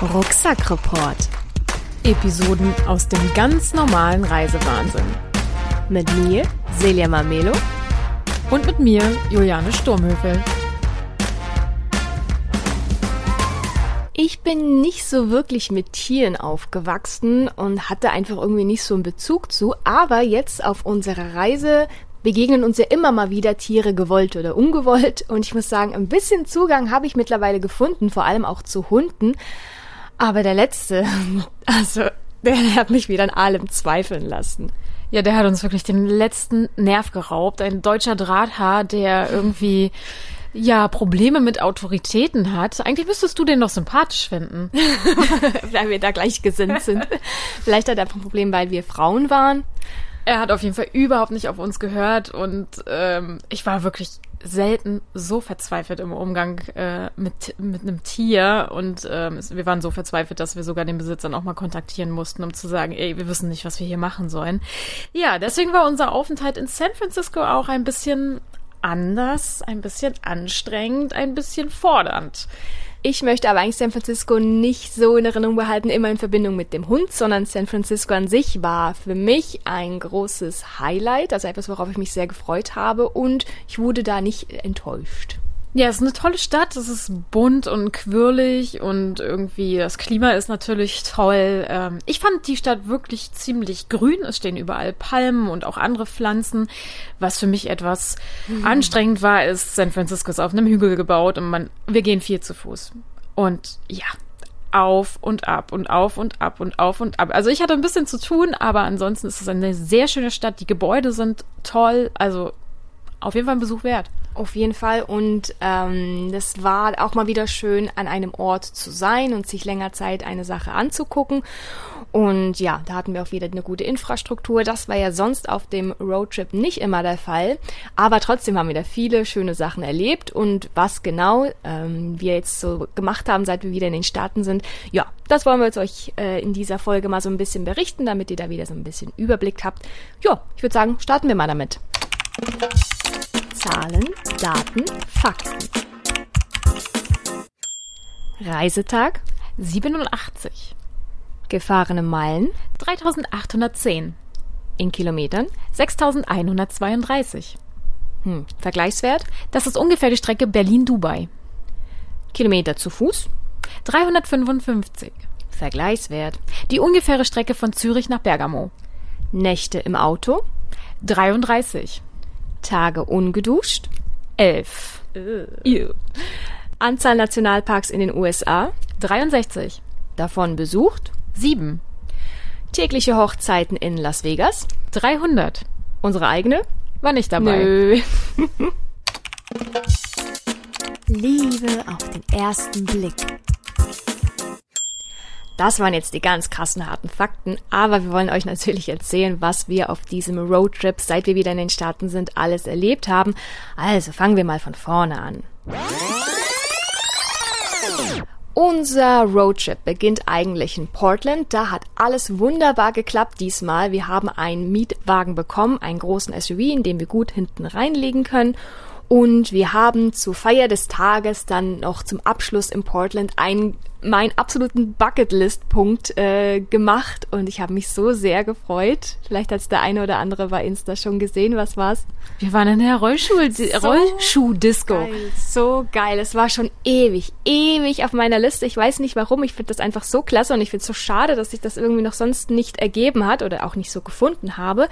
Rucksackreport. Episoden aus dem ganz normalen Reisewahnsinn. Mit mir, Celia Mamelo. Und mit mir, Juliane Sturmhöfel. Ich bin nicht so wirklich mit Tieren aufgewachsen und hatte einfach irgendwie nicht so einen Bezug zu, aber jetzt auf unserer Reise begegnen uns ja immer mal wieder Tiere gewollt oder ungewollt und ich muss sagen, ein bisschen Zugang habe ich mittlerweile gefunden, vor allem auch zu Hunden. Aber der letzte, also der hat mich wieder an allem zweifeln lassen. Ja, der hat uns wirklich den letzten Nerv geraubt. Ein deutscher Drahthaar, der irgendwie ja Probleme mit Autoritäten hat. Eigentlich müsstest du den noch sympathisch finden. weil wir da gleich gesinnt sind. Vielleicht hat er ein Problem, weil wir Frauen waren. Er hat auf jeden Fall überhaupt nicht auf uns gehört und ähm, ich war wirklich selten so verzweifelt im Umgang äh, mit, mit einem Tier und ähm, wir waren so verzweifelt, dass wir sogar den Besitzer auch mal kontaktieren mussten, um zu sagen, ey, wir wissen nicht, was wir hier machen sollen. Ja, deswegen war unser Aufenthalt in San Francisco auch ein bisschen anders, ein bisschen anstrengend, ein bisschen fordernd. Ich möchte aber eigentlich San Francisco nicht so in Erinnerung behalten, immer in Verbindung mit dem Hund, sondern San Francisco an sich war für mich ein großes Highlight, also etwas, worauf ich mich sehr gefreut habe und ich wurde da nicht enttäuscht. Ja, es ist eine tolle Stadt. Es ist bunt und quirlig und irgendwie das Klima ist natürlich toll. Ähm, ich fand die Stadt wirklich ziemlich grün. Es stehen überall Palmen und auch andere Pflanzen. Was für mich etwas mhm. anstrengend war, ist, San Francisco ist auf einem Hügel gebaut und man, wir gehen viel zu Fuß. Und ja, auf und ab und auf und ab und auf und ab. Also ich hatte ein bisschen zu tun, aber ansonsten ist es eine sehr schöne Stadt. Die Gebäude sind toll. Also auf jeden Fall ein Besuch wert. Auf jeden Fall. Und ähm, das war auch mal wieder schön, an einem Ort zu sein und sich länger Zeit eine Sache anzugucken. Und ja, da hatten wir auch wieder eine gute Infrastruktur. Das war ja sonst auf dem Roadtrip nicht immer der Fall. Aber trotzdem haben wir da viele schöne Sachen erlebt. Und was genau ähm, wir jetzt so gemacht haben, seit wir wieder in den Staaten sind, ja, das wollen wir jetzt euch äh, in dieser Folge mal so ein bisschen berichten, damit ihr da wieder so ein bisschen Überblick habt. Ja, ich würde sagen, starten wir mal damit. Zahlen, Daten, Fakten. Reisetag 87. Gefahrene Meilen 3810. In Kilometern 6132. Hm. Vergleichswert? Das ist ungefähr die Strecke Berlin-Dubai. Kilometer zu Fuß 355. Vergleichswert. Die ungefähre Strecke von Zürich nach Bergamo. Nächte im Auto 33. Tage ungeduscht? Elf. Ew. Anzahl Nationalparks in den USA? 63. Davon besucht? Sieben. Tägliche Hochzeiten in Las Vegas? 300. Unsere eigene? War nicht dabei. Nö. Liebe auf den ersten Blick. Das waren jetzt die ganz krassen harten Fakten, aber wir wollen euch natürlich erzählen, was wir auf diesem Roadtrip, seit wir wieder in den Staaten sind, alles erlebt haben. Also fangen wir mal von vorne an. Unser Roadtrip beginnt eigentlich in Portland. Da hat alles wunderbar geklappt diesmal. Wir haben einen Mietwagen bekommen, einen großen SUV, in dem wir gut hinten reinlegen können. Und wir haben zur Feier des Tages dann noch zum Abschluss in Portland einen meinen absoluten Bucketlist-Punkt äh, gemacht und ich habe mich so sehr gefreut. Vielleicht hat der eine oder andere bei Insta schon gesehen. Was war's? Wir waren in der Rollschuh so Rollschuh-Disco. Geil, so geil. Es war schon ewig, ewig auf meiner Liste. Ich weiß nicht warum. Ich finde das einfach so klasse und ich finde es so schade, dass sich das irgendwie noch sonst nicht ergeben hat oder auch nicht so gefunden habe.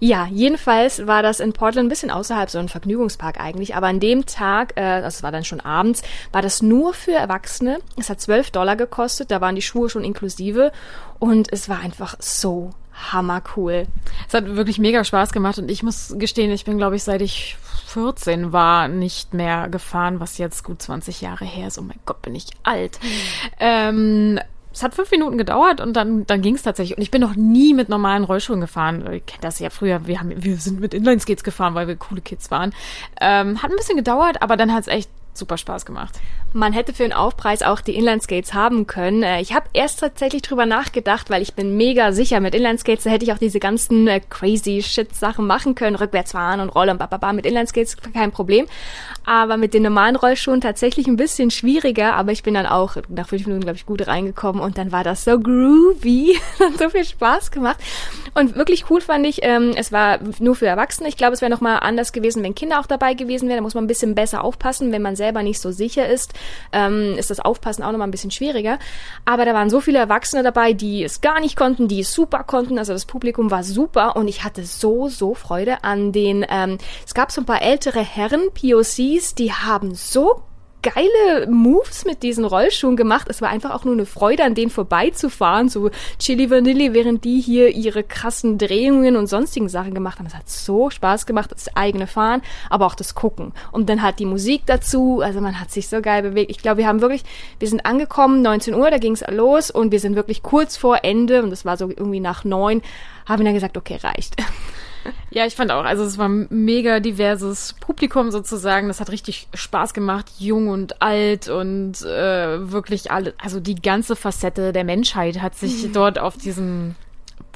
Ja, jedenfalls war das in Portland ein bisschen außerhalb so ein Vergnügungspark eigentlich, aber an dem Tag, äh, das war dann schon abends, war das nur für Erwachsene. Es hat 12 Dollar gekostet, da waren die Schuhe schon inklusive und es war einfach so hammercool. Es hat wirklich mega Spaß gemacht und ich muss gestehen, ich bin, glaube ich, seit ich 14 war, nicht mehr gefahren, was jetzt gut 20 Jahre her ist. Oh mein Gott, bin ich alt. Mhm. Ähm, es hat fünf Minuten gedauert und dann, dann ging es tatsächlich. Und ich bin noch nie mit normalen Rollschuhen gefahren. Ihr kennt das ja früher. Wir, haben, wir sind mit Inlineskates gefahren, weil wir coole Kids waren. Ähm, hat ein bisschen gedauert, aber dann hat es echt super Spaß gemacht. Man hätte für den Aufpreis auch die Inlineskates haben können. Äh, ich habe erst tatsächlich drüber nachgedacht, weil ich bin mega sicher, mit Inlineskates hätte ich auch diese ganzen äh, crazy shit Sachen machen können, rückwärts fahren und rollen und bababa. Mit Inlineskates kein Problem. Aber mit den normalen Rollschuhen tatsächlich ein bisschen schwieriger. Aber ich bin dann auch nach fünf Minuten, glaube ich, gut reingekommen und dann war das so groovy. Hat so viel Spaß gemacht. Und wirklich cool fand ich, ähm, es war nur für Erwachsene. Ich glaube, es wäre nochmal anders gewesen, wenn Kinder auch dabei gewesen wären. Da muss man ein bisschen besser aufpassen, wenn man selber nicht so sicher ist ähm, ist das Aufpassen auch nochmal ein bisschen schwieriger. Aber da waren so viele Erwachsene dabei, die es gar nicht konnten, die es super konnten. Also das Publikum war super und ich hatte so, so Freude an den, ähm, es gab so ein paar ältere Herren, POCs, die haben so geile Moves mit diesen Rollschuhen gemacht. Es war einfach auch nur eine Freude, an denen vorbeizufahren, so Chili Vanilli, während die hier ihre krassen Drehungen und sonstigen Sachen gemacht haben. Es hat so Spaß gemacht, das eigene Fahren, aber auch das Gucken. Und dann hat die Musik dazu, also man hat sich so geil bewegt. Ich glaube, wir haben wirklich, wir sind angekommen, 19 Uhr, da ging es los und wir sind wirklich kurz vor Ende und das war so irgendwie nach neun, haben wir dann gesagt, okay, reicht. Ja, ich fand auch, also es war ein mega diverses Publikum sozusagen. Das hat richtig Spaß gemacht, jung und alt und äh, wirklich alle, also die ganze Facette der Menschheit hat sich mhm. dort auf diesem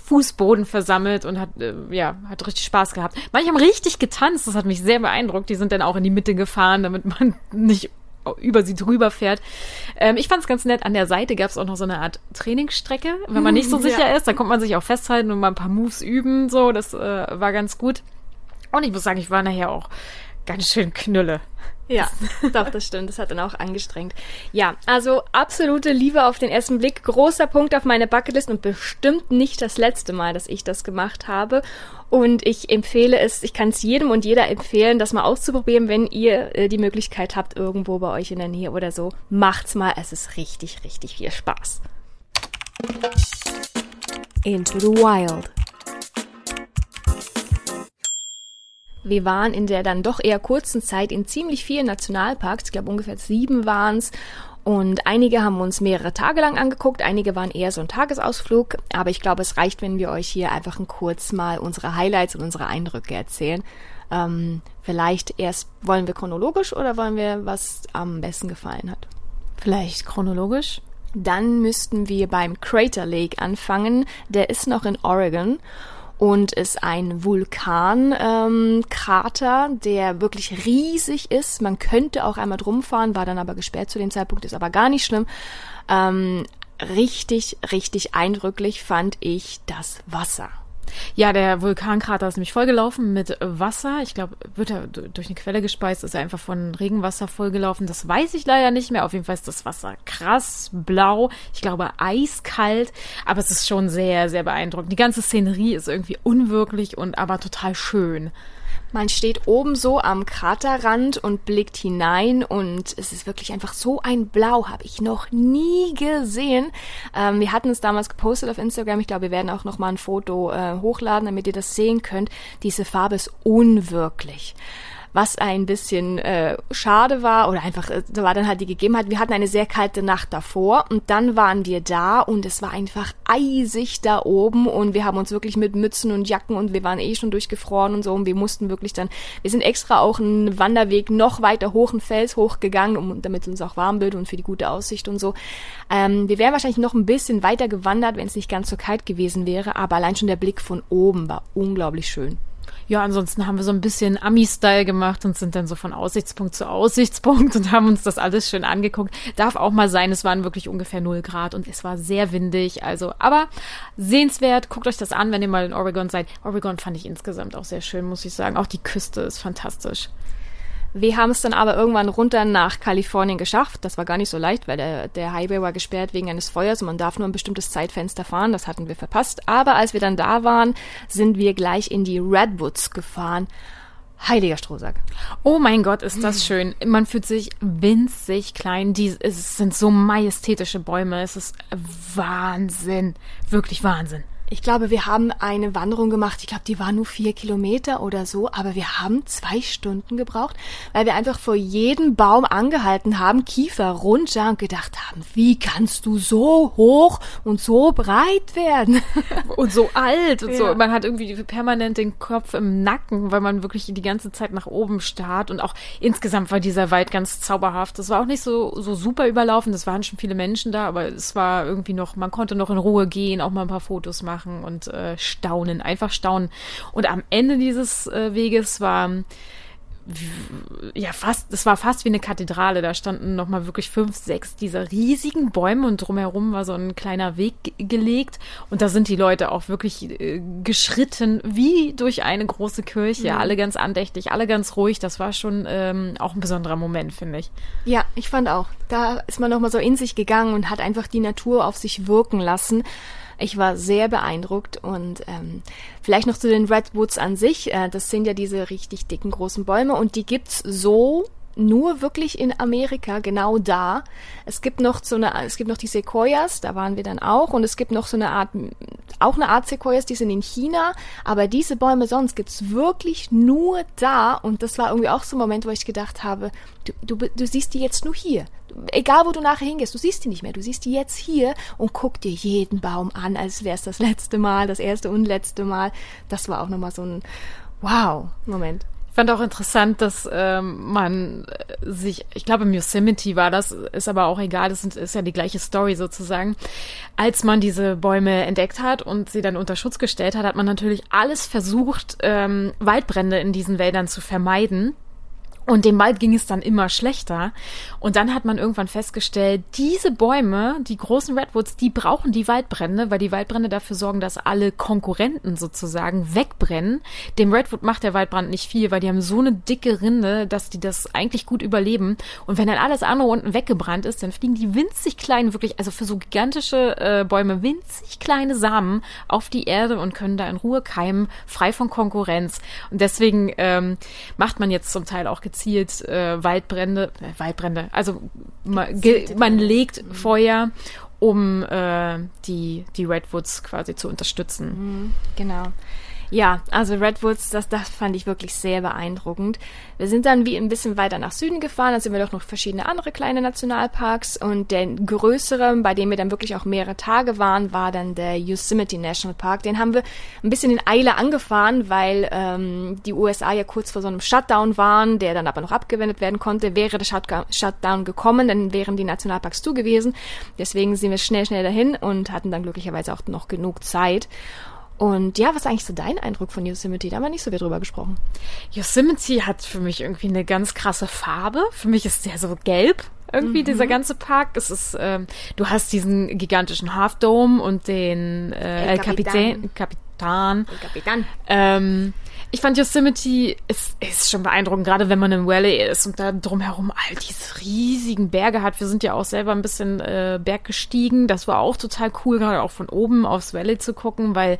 Fußboden versammelt und hat, äh, ja, hat richtig Spaß gehabt. Manche haben richtig getanzt, das hat mich sehr beeindruckt. Die sind dann auch in die Mitte gefahren, damit man nicht über sie drüber fährt. Ähm, ich fand es ganz nett. An der Seite gab es auch noch so eine Art Trainingsstrecke. Wenn man nicht so sicher ja. ist, dann kommt man sich auch festhalten und mal ein paar Moves üben. So, das äh, war ganz gut. Und ich muss sagen, ich war nachher auch ganz schön knülle. Ja, doch, das stimmt. Das hat dann auch angestrengt. Ja, also absolute Liebe auf den ersten Blick. Großer Punkt auf meine Bucketlist und bestimmt nicht das letzte Mal, dass ich das gemacht habe. Und ich empfehle es, ich kann es jedem und jeder empfehlen, das mal auszuprobieren, wenn ihr äh, die Möglichkeit habt, irgendwo bei euch in der Nähe oder so. Macht's mal. Es ist richtig, richtig viel Spaß. Into the Wild. Wir waren in der dann doch eher kurzen Zeit in ziemlich vielen Nationalparks, ich glaube ungefähr sieben waren's. Und einige haben uns mehrere Tage lang angeguckt, einige waren eher so ein Tagesausflug, aber ich glaube, es reicht, wenn wir euch hier einfach kurz mal unsere Highlights und unsere Eindrücke erzählen. Ähm, vielleicht erst wollen wir chronologisch oder wollen wir, was am besten gefallen hat? Vielleicht chronologisch? Dann müssten wir beim Crater Lake anfangen. Der ist noch in Oregon und ist ein Vulkankrater, ähm, der wirklich riesig ist. Man könnte auch einmal drum fahren, war dann aber gesperrt zu dem Zeitpunkt, ist aber gar nicht schlimm. Ähm, richtig, richtig eindrücklich fand ich das Wasser. Ja, der Vulkankrater ist nämlich vollgelaufen mit Wasser. Ich glaube, wird er durch eine Quelle gespeist, ist er einfach von Regenwasser vollgelaufen. Das weiß ich leider nicht mehr. Auf jeden Fall ist das Wasser krass blau. Ich glaube, eiskalt. Aber es ist schon sehr, sehr beeindruckend. Die ganze Szenerie ist irgendwie unwirklich und aber total schön. Man steht oben so am Kraterrand und blickt hinein und es ist wirklich einfach so ein Blau, habe ich noch nie gesehen. Ähm, wir hatten es damals gepostet auf Instagram. Ich glaube, wir werden auch noch mal ein Foto äh, hochladen, damit ihr das sehen könnt. Diese Farbe ist unwirklich was ein bisschen äh, schade war oder einfach, äh, da war dann halt die Gegebenheit, wir hatten eine sehr kalte Nacht davor und dann waren wir da und es war einfach eisig da oben und wir haben uns wirklich mit Mützen und Jacken und wir waren eh schon durchgefroren und so und wir mussten wirklich dann, wir sind extra auch einen Wanderweg noch weiter hoch, einen Fels hochgegangen, um, damit es uns auch warm wird und für die gute Aussicht und so. Ähm, wir wären wahrscheinlich noch ein bisschen weiter gewandert, wenn es nicht ganz so kalt gewesen wäre, aber allein schon der Blick von oben war unglaublich schön. Ja, ansonsten haben wir so ein bisschen Ami-Style gemacht und sind dann so von Aussichtspunkt zu Aussichtspunkt und haben uns das alles schön angeguckt. Darf auch mal sein, es waren wirklich ungefähr 0 Grad und es war sehr windig. Also, aber sehenswert. Guckt euch das an, wenn ihr mal in Oregon seid. Oregon fand ich insgesamt auch sehr schön, muss ich sagen. Auch die Küste ist fantastisch. Wir haben es dann aber irgendwann runter nach Kalifornien geschafft. Das war gar nicht so leicht, weil der, der Highway war gesperrt wegen eines Feuers und man darf nur ein bestimmtes Zeitfenster fahren. Das hatten wir verpasst. Aber als wir dann da waren, sind wir gleich in die Redwoods gefahren. Heiliger Strohsack. Oh mein Gott, ist das schön. Man fühlt sich winzig klein. Die, es sind so majestätische Bäume. Es ist Wahnsinn. Wirklich Wahnsinn. Ich glaube, wir haben eine Wanderung gemacht. Ich glaube, die war nur vier Kilometer oder so, aber wir haben zwei Stunden gebraucht, weil wir einfach vor jedem Baum angehalten haben, Kiefer runter und gedacht haben, wie kannst du so hoch und so breit werden? Und so alt und ja. so. Man hat irgendwie permanent den Kopf im Nacken, weil man wirklich die ganze Zeit nach oben starrt und auch insgesamt war dieser Wald ganz zauberhaft. Das war auch nicht so, so super überlaufen. Es waren schon viele Menschen da, aber es war irgendwie noch, man konnte noch in Ruhe gehen, auch mal ein paar Fotos machen machen und äh, staunen, einfach staunen. Und am Ende dieses äh, Weges war ja fast, es war fast wie eine Kathedrale. Da standen nochmal wirklich fünf, sechs dieser riesigen Bäume und drumherum war so ein kleiner Weg gelegt. Und da sind die Leute auch wirklich äh, geschritten wie durch eine große Kirche. Mhm. Alle ganz andächtig, alle ganz ruhig. Das war schon ähm, auch ein besonderer Moment, finde ich. Ja, ich fand auch. Da ist man nochmal so in sich gegangen und hat einfach die Natur auf sich wirken lassen. Ich war sehr beeindruckt und ähm, vielleicht noch zu den Redwoods an sich. Äh, das sind ja diese richtig dicken großen Bäume und die gibt's so nur wirklich in Amerika, genau da. Es gibt noch so eine, es gibt noch die Sequoias, da waren wir dann auch, und es gibt noch so eine Art, auch eine Art Sequoias, die sind in China, aber diese Bäume sonst gibt's wirklich nur da, und das war irgendwie auch so ein Moment, wo ich gedacht habe, du, du, du siehst die jetzt nur hier. Egal, wo du nachher hingehst, du siehst die nicht mehr. Du siehst die jetzt hier und guck dir jeden Baum an, als wäre es das letzte Mal, das erste und letzte Mal. Das war auch nochmal so ein Wow-Moment fand auch interessant, dass ähm, man sich, ich glaube im Yosemite war das, ist aber auch egal, das ist ja die gleiche Story sozusagen. Als man diese Bäume entdeckt hat und sie dann unter Schutz gestellt hat, hat man natürlich alles versucht, ähm, Waldbrände in diesen Wäldern zu vermeiden. Und dem Wald ging es dann immer schlechter. Und dann hat man irgendwann festgestellt, diese Bäume, die großen Redwoods, die brauchen die Waldbrände, weil die Waldbrände dafür sorgen, dass alle Konkurrenten sozusagen wegbrennen. Dem Redwood macht der Waldbrand nicht viel, weil die haben so eine dicke Rinde, dass die das eigentlich gut überleben. Und wenn dann alles andere unten weggebrannt ist, dann fliegen die winzig kleinen, wirklich, also für so gigantische äh, Bäume, winzig kleine Samen auf die Erde und können da in Ruhe keimen, frei von Konkurrenz. Und deswegen ähm, macht man jetzt zum Teil auch gezielt gezielt äh, Waldbrände, äh, Waldbrände, also man, man legt mhm. Feuer, um äh, die, die Redwoods quasi zu unterstützen. Mhm, genau. Ja, also Redwoods, das, das fand ich wirklich sehr beeindruckend. Wir sind dann wie ein bisschen weiter nach Süden gefahren, dann sind wir doch noch verschiedene andere kleine Nationalparks und der größere, bei dem wir dann wirklich auch mehrere Tage waren, war dann der Yosemite National Park. Den haben wir ein bisschen in Eile angefahren, weil ähm, die USA ja kurz vor so einem Shutdown waren, der dann aber noch abgewendet werden konnte. Wäre der Shutdown gekommen, dann wären die Nationalparks zu gewesen. Deswegen sind wir schnell, schnell dahin und hatten dann glücklicherweise auch noch genug Zeit. Und ja, was ist eigentlich so dein Eindruck von Yosemite? Da haben wir nicht so viel drüber gesprochen. Yosemite hat für mich irgendwie eine ganz krasse Farbe. Für mich ist der so gelb. Irgendwie mhm. dieser ganze Park. Es ist, ähm, du hast diesen gigantischen Half Dome und den äh, El, El Capitan. Capitan. El Capitan. Ähm, ich fand Yosemite ist, ist schon beeindruckend, gerade wenn man im Valley ist und da drumherum all diese riesigen Berge hat. Wir sind ja auch selber ein bisschen äh, Berg gestiegen. Das war auch total cool, gerade auch von oben aufs Valley zu gucken, weil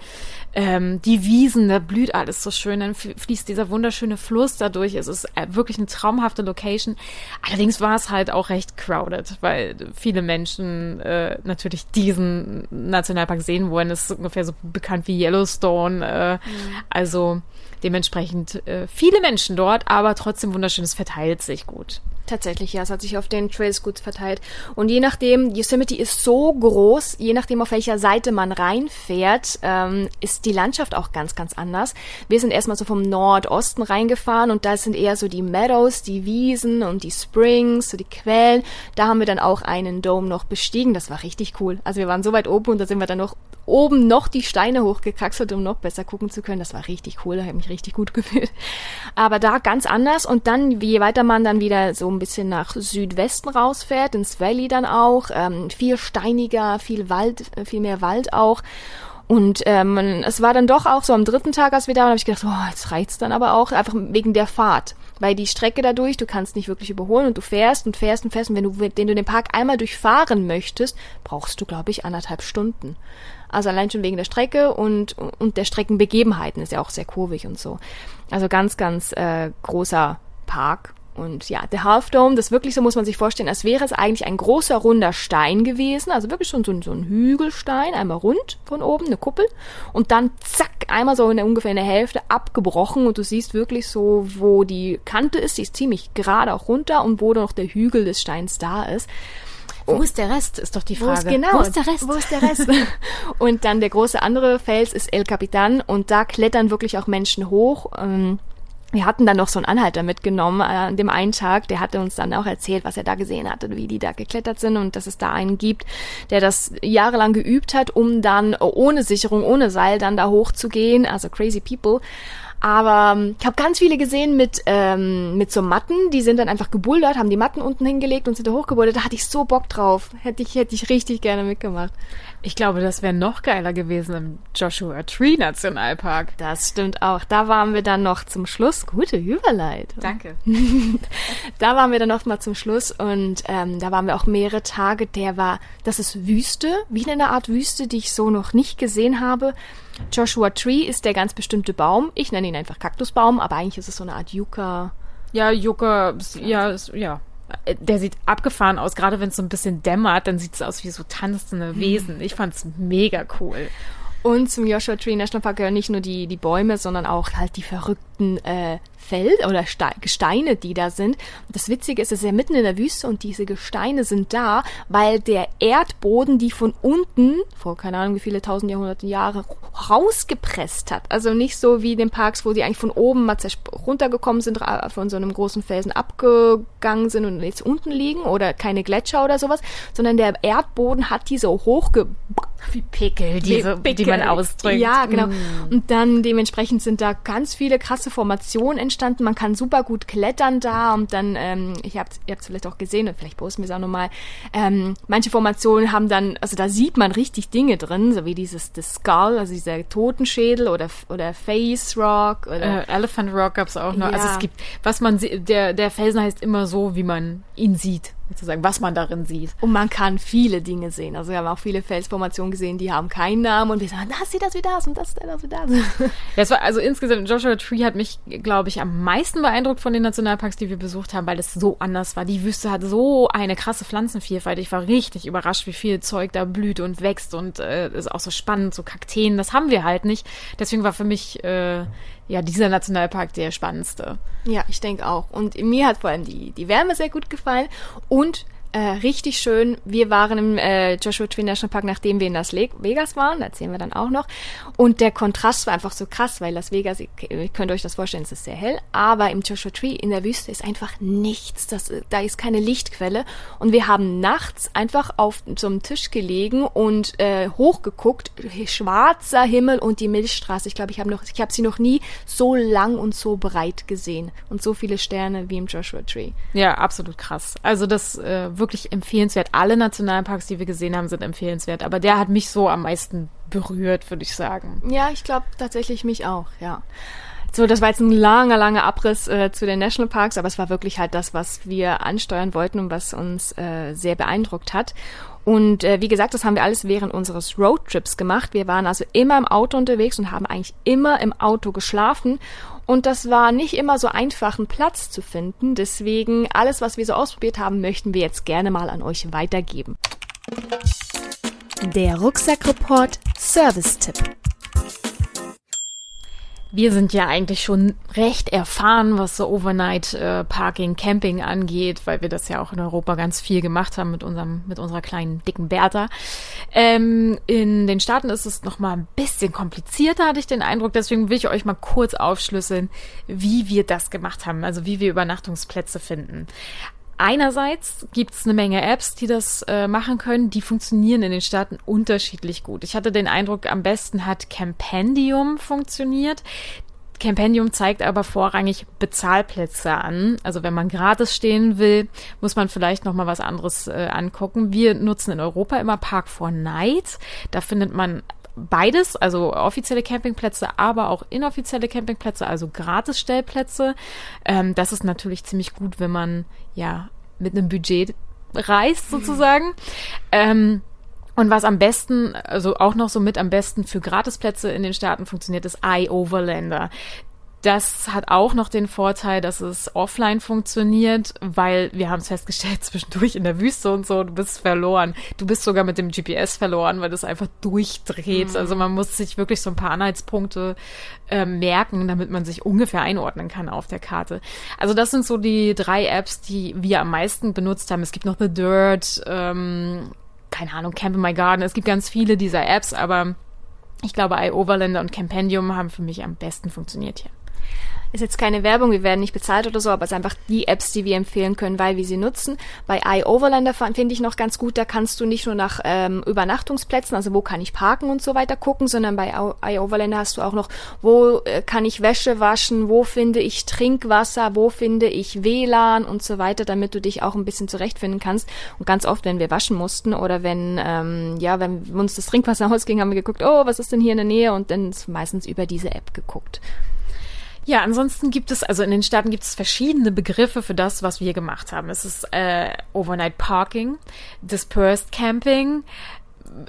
ähm, die Wiesen, da blüht alles so schön. Dann fließt dieser wunderschöne Fluss dadurch. Es ist äh, wirklich eine traumhafte Location. Allerdings war es halt auch recht crowded, weil viele Menschen äh, natürlich diesen Nationalpark sehen wollen. Es ist ungefähr so bekannt wie Yellowstone. Äh, mhm. Also Dementsprechend äh, viele Menschen dort, aber trotzdem wunderschön, es verteilt sich gut. Tatsächlich, ja, es hat sich auf den Trails gut verteilt. Und je nachdem, Yosemite ist so groß, je nachdem, auf welcher Seite man reinfährt, ähm, ist die Landschaft auch ganz, ganz anders. Wir sind erstmal so vom Nordosten reingefahren und da sind eher so die Meadows, die Wiesen und die Springs, so die Quellen. Da haben wir dann auch einen Dome noch bestiegen. Das war richtig cool. Also wir waren so weit oben und da sind wir dann noch oben noch die Steine hochgekraxelt, um noch besser gucken zu können. Das war richtig cool, da habe ich mich richtig gut gefühlt. Aber da ganz anders und dann, je weiter man dann wieder so ein bisschen nach Südwesten rausfährt, ins Valley dann auch, ähm, viel steiniger, viel Wald, äh, viel mehr Wald auch. Und ähm, es war dann doch auch so am dritten Tag, als wir da waren, habe ich gedacht, oh, jetzt reicht's dann aber auch, einfach wegen der Fahrt. Weil die Strecke dadurch, du kannst nicht wirklich überholen und du fährst und fährst und fährst. Und wenn du, wenn du den Park einmal durchfahren möchtest, brauchst du, glaube ich, anderthalb Stunden. Also allein schon wegen der Strecke und, und der Streckenbegebenheiten ist ja auch sehr kurvig und so. Also ganz, ganz äh, großer Park Und ja, der Half Dome, das wirklich so muss man sich vorstellen, als wäre es eigentlich ein großer runder Stein gewesen, also wirklich schon so ein, so ein Hügelstein, einmal rund von oben, eine Kuppel und dann zack, einmal so in der, ungefähr in der Hälfte abgebrochen und du siehst wirklich so, wo die Kante ist, die ist ziemlich gerade auch runter und wo noch der Hügel des Steins da ist. Wo ist der Rest, ist doch die Frage. Wo ist, genau, wo ist der Rest? Wo ist der Rest? und dann der große andere Fels ist El Capitan und da klettern wirklich auch Menschen hoch. Ähm, wir hatten dann noch so einen Anhalter mitgenommen äh, an dem einen Tag, der hatte uns dann auch erzählt, was er da gesehen hatte, wie die da geklettert sind und dass es da einen gibt, der das jahrelang geübt hat, um dann ohne Sicherung, ohne Seil dann da hochzugehen, also crazy people. Aber ähm, ich habe ganz viele gesehen mit, ähm, mit so Matten, die sind dann einfach gebouldert, haben die Matten unten hingelegt und sind da hochgebouldert. Da hatte ich so Bock drauf. Hätte ich, hätte ich richtig gerne mitgemacht. Ich glaube, das wäre noch geiler gewesen im Joshua Tree Nationalpark. Das stimmt auch. Da waren wir dann noch zum Schluss. Gute Überleitung. Danke. da waren wir dann noch mal zum Schluss und ähm, da waren wir auch mehrere Tage. Der war, das ist Wüste, wie in einer Art Wüste, die ich so noch nicht gesehen habe. Joshua Tree ist der ganz bestimmte Baum. Ich nenne ihn einfach Kaktusbaum, aber eigentlich ist es so eine Art Yucca. Ja, Yucca, ja, ja. Der sieht abgefahren aus, gerade wenn es so ein bisschen dämmert, dann sieht es aus wie so tanzende hm. Wesen. Ich fand's mega cool. Und zum Joshua Tree National Park gehören nicht nur die, die Bäume, sondern auch halt die verrückten äh, Feld oder Ste Gesteine, die da sind. Das Witzige ist, es ist ja mitten in der Wüste und diese Gesteine sind da, weil der Erdboden die von unten, vor keine Ahnung wie viele tausend Jahrhunderte Jahre, rausgepresst hat. Also nicht so wie in den Parks, wo die eigentlich von oben mal runtergekommen sind, von so einem großen Felsen abgegangen sind und jetzt unten liegen oder keine Gletscher oder sowas, sondern der Erdboden hat die so hochge wie Pickel, diese, Pickel. die man ausdrückt. Ja, genau. Mm. Und dann dementsprechend sind da ganz viele krasse Formationen entstanden. Man kann super gut klettern da und dann, ähm, ich hab, ihr habt es vielleicht auch gesehen und vielleicht posten wir es auch nochmal. Ähm, manche Formationen haben dann, also da sieht man richtig Dinge drin, so wie dieses das Skull, also dieser Totenschädel oder oder Face Rock oder äh, Elephant Rock gab's auch noch. Ja. Also es gibt, was man sieht, der der Felsen heißt immer so, wie man ihn sieht sozusagen, was man darin sieht. Und man kann viele Dinge sehen. Also wir haben auch viele Felsformationen gesehen, die haben keinen Namen und wir sagen, das sieht das wie das und das sieht das wie das. Ja, es war also insgesamt Joshua Tree hat mich, glaube ich, am meisten beeindruckt von den Nationalparks, die wir besucht haben, weil es so anders war. Die Wüste hat so eine krasse Pflanzenvielfalt. Ich war richtig überrascht, wie viel Zeug da blüht und wächst und äh, ist auch so spannend, so Kakteen. Das haben wir halt nicht. Deswegen war für mich äh, ja, dieser Nationalpark der spannendste. Ja, ich denke auch. Und mir hat vor allem die, die Wärme sehr gut gefallen und äh, richtig schön. Wir waren im äh, Joshua Tree National Park, nachdem wir in Las Vegas waren, erzählen wir dann auch noch. Und der Kontrast war einfach so krass, weil Las Vegas, ihr, ihr könnt euch das vorstellen, es ist sehr hell, aber im Joshua Tree in der Wüste ist einfach nichts. Das, da ist keine Lichtquelle. Und wir haben nachts einfach auf so einem Tisch gelegen und äh, hochgeguckt, schwarzer Himmel und die Milchstraße. Ich glaube, ich habe noch, ich habe sie noch nie so lang und so breit gesehen und so viele Sterne wie im Joshua Tree. Ja, absolut krass. Also das äh, wirklich empfehlenswert. Alle Nationalparks, die wir gesehen haben, sind empfehlenswert. Aber der hat mich so am meisten berührt, würde ich sagen. Ja, ich glaube tatsächlich mich auch, ja. So, das war jetzt ein langer, langer Abriss äh, zu den Nationalparks, aber es war wirklich halt das, was wir ansteuern wollten und was uns äh, sehr beeindruckt hat. Und äh, wie gesagt, das haben wir alles während unseres Roadtrips gemacht. Wir waren also immer im Auto unterwegs und haben eigentlich immer im Auto geschlafen. Und das war nicht immer so einfach, einen Platz zu finden. Deswegen alles, was wir so ausprobiert haben, möchten wir jetzt gerne mal an euch weitergeben. Der Rucksackreport Service-Tipp. Wir sind ja eigentlich schon recht erfahren, was so Overnight äh, Parking, Camping angeht, weil wir das ja auch in Europa ganz viel gemacht haben mit unserem, mit unserer kleinen dicken Bertha. Ähm, in den Staaten ist es noch mal ein bisschen komplizierter, hatte ich den Eindruck. Deswegen will ich euch mal kurz aufschlüsseln, wie wir das gemacht haben, also wie wir Übernachtungsplätze finden. Einerseits gibt es eine Menge Apps, die das äh, machen können. Die funktionieren in den Staaten unterschiedlich gut. Ich hatte den Eindruck, am besten hat Campendium funktioniert. Campendium zeigt aber vorrangig Bezahlplätze an. Also wenn man gratis stehen will, muss man vielleicht noch mal was anderes äh, angucken. Wir nutzen in Europa immer Park 4 Night. Da findet man beides, also offizielle Campingplätze, aber auch inoffizielle Campingplätze, also Gratisstellplätze. Ähm, das ist natürlich ziemlich gut, wenn man ja mit einem Budget reist sozusagen. Ähm, und was am besten, also auch noch so mit am besten für Gratisplätze in den Staaten funktioniert, ist iOverlander. Das hat auch noch den Vorteil, dass es offline funktioniert, weil wir haben es festgestellt, zwischendurch in der Wüste und so, du bist verloren. Du bist sogar mit dem GPS verloren, weil das einfach durchdreht. Mhm. Also man muss sich wirklich so ein paar Anhaltspunkte äh, merken, damit man sich ungefähr einordnen kann auf der Karte. Also das sind so die drei Apps, die wir am meisten benutzt haben. Es gibt noch The Dirt, ähm, keine Ahnung, Camp in My Garden. Es gibt ganz viele dieser Apps, aber ich glaube, iOverlander und Campendium haben für mich am besten funktioniert hier. Ist jetzt keine Werbung, wir werden nicht bezahlt oder so, aber es ist einfach die Apps, die wir empfehlen können, weil wir sie nutzen. Bei iOverlander finde ich noch ganz gut, da kannst du nicht nur nach ähm, Übernachtungsplätzen, also wo kann ich parken und so weiter gucken, sondern bei iOverlander hast du auch noch, wo äh, kann ich Wäsche waschen, wo finde ich Trinkwasser, wo finde ich WLAN und so weiter, damit du dich auch ein bisschen zurechtfinden kannst. Und ganz oft, wenn wir waschen mussten oder wenn, ähm, ja, wenn uns das Trinkwasser ausging, haben wir geguckt, oh, was ist denn hier in der Nähe? Und dann ist meistens über diese App geguckt. Ja, ansonsten gibt es, also in den Staaten gibt es verschiedene Begriffe für das, was wir gemacht haben. Es ist äh, Overnight Parking, Dispersed Camping,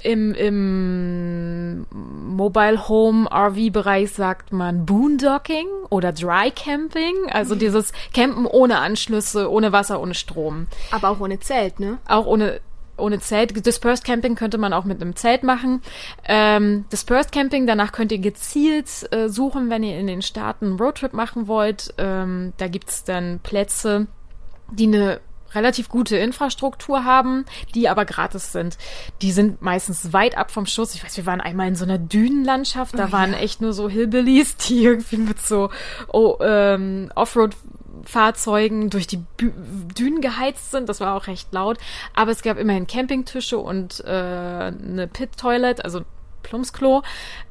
im, im Mobile Home RV Bereich sagt man Boondocking oder Dry Camping, also mhm. dieses Campen ohne Anschlüsse, ohne Wasser, ohne Strom. Aber auch ohne Zelt, ne? Auch ohne ohne Zelt. Dispersed Camping könnte man auch mit einem Zelt machen. Ähm, Dispersed Camping, danach könnt ihr gezielt äh, suchen, wenn ihr in den Staaten einen Roadtrip machen wollt. Ähm, da gibt's dann Plätze, die eine relativ gute Infrastruktur haben, die aber gratis sind. Die sind meistens weit ab vom Schuss. Ich weiß, wir waren einmal in so einer Dünenlandschaft, da oh, waren ja. echt nur so Hillbillies, die irgendwie mit so oh, ähm, Offroad Fahrzeugen durch die Bü Dünen geheizt sind. Das war auch recht laut. Aber es gab immerhin Campingtische und äh, eine Pit-Toilet, also Plumpsklo.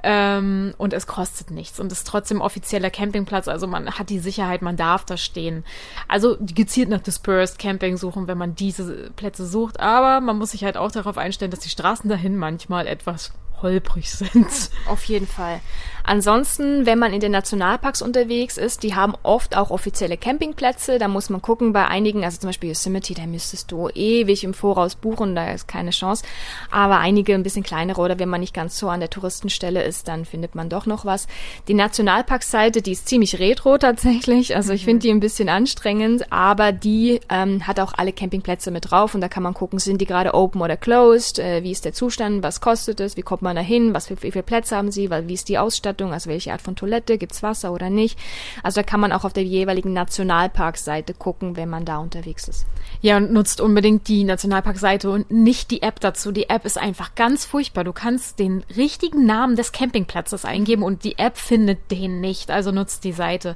Ähm, und es kostet nichts und ist trotzdem offizieller Campingplatz. Also man hat die Sicherheit, man darf da stehen. Also gezielt nach Dispersed Camping suchen, wenn man diese Plätze sucht. Aber man muss sich halt auch darauf einstellen, dass die Straßen dahin manchmal etwas holprig sind. Auf jeden Fall. Ansonsten, wenn man in den Nationalparks unterwegs ist, die haben oft auch offizielle Campingplätze. Da muss man gucken, bei einigen, also zum Beispiel Yosemite, da müsstest du ewig im Voraus buchen, da ist keine Chance. Aber einige ein bisschen kleinere oder wenn man nicht ganz so an der Touristenstelle ist, dann findet man doch noch was. Die Nationalparkseite, die ist ziemlich retro tatsächlich. Also ich mhm. finde die ein bisschen anstrengend, aber die ähm, hat auch alle Campingplätze mit drauf und da kann man gucken, sind die gerade open oder closed, äh, wie ist der Zustand, was kostet es, wie kommt man da hin, was für, wie viele Plätze haben sie, wie ist die Ausstattung also welche Art von Toilette, gibt's Wasser oder nicht. Also da kann man auch auf der jeweiligen Nationalparkseite gucken, wenn man da unterwegs ist. Ja, und nutzt unbedingt die Nationalparkseite und nicht die App dazu. Die App ist einfach ganz furchtbar. Du kannst den richtigen Namen des Campingplatzes eingeben und die App findet den nicht. Also nutzt die Seite.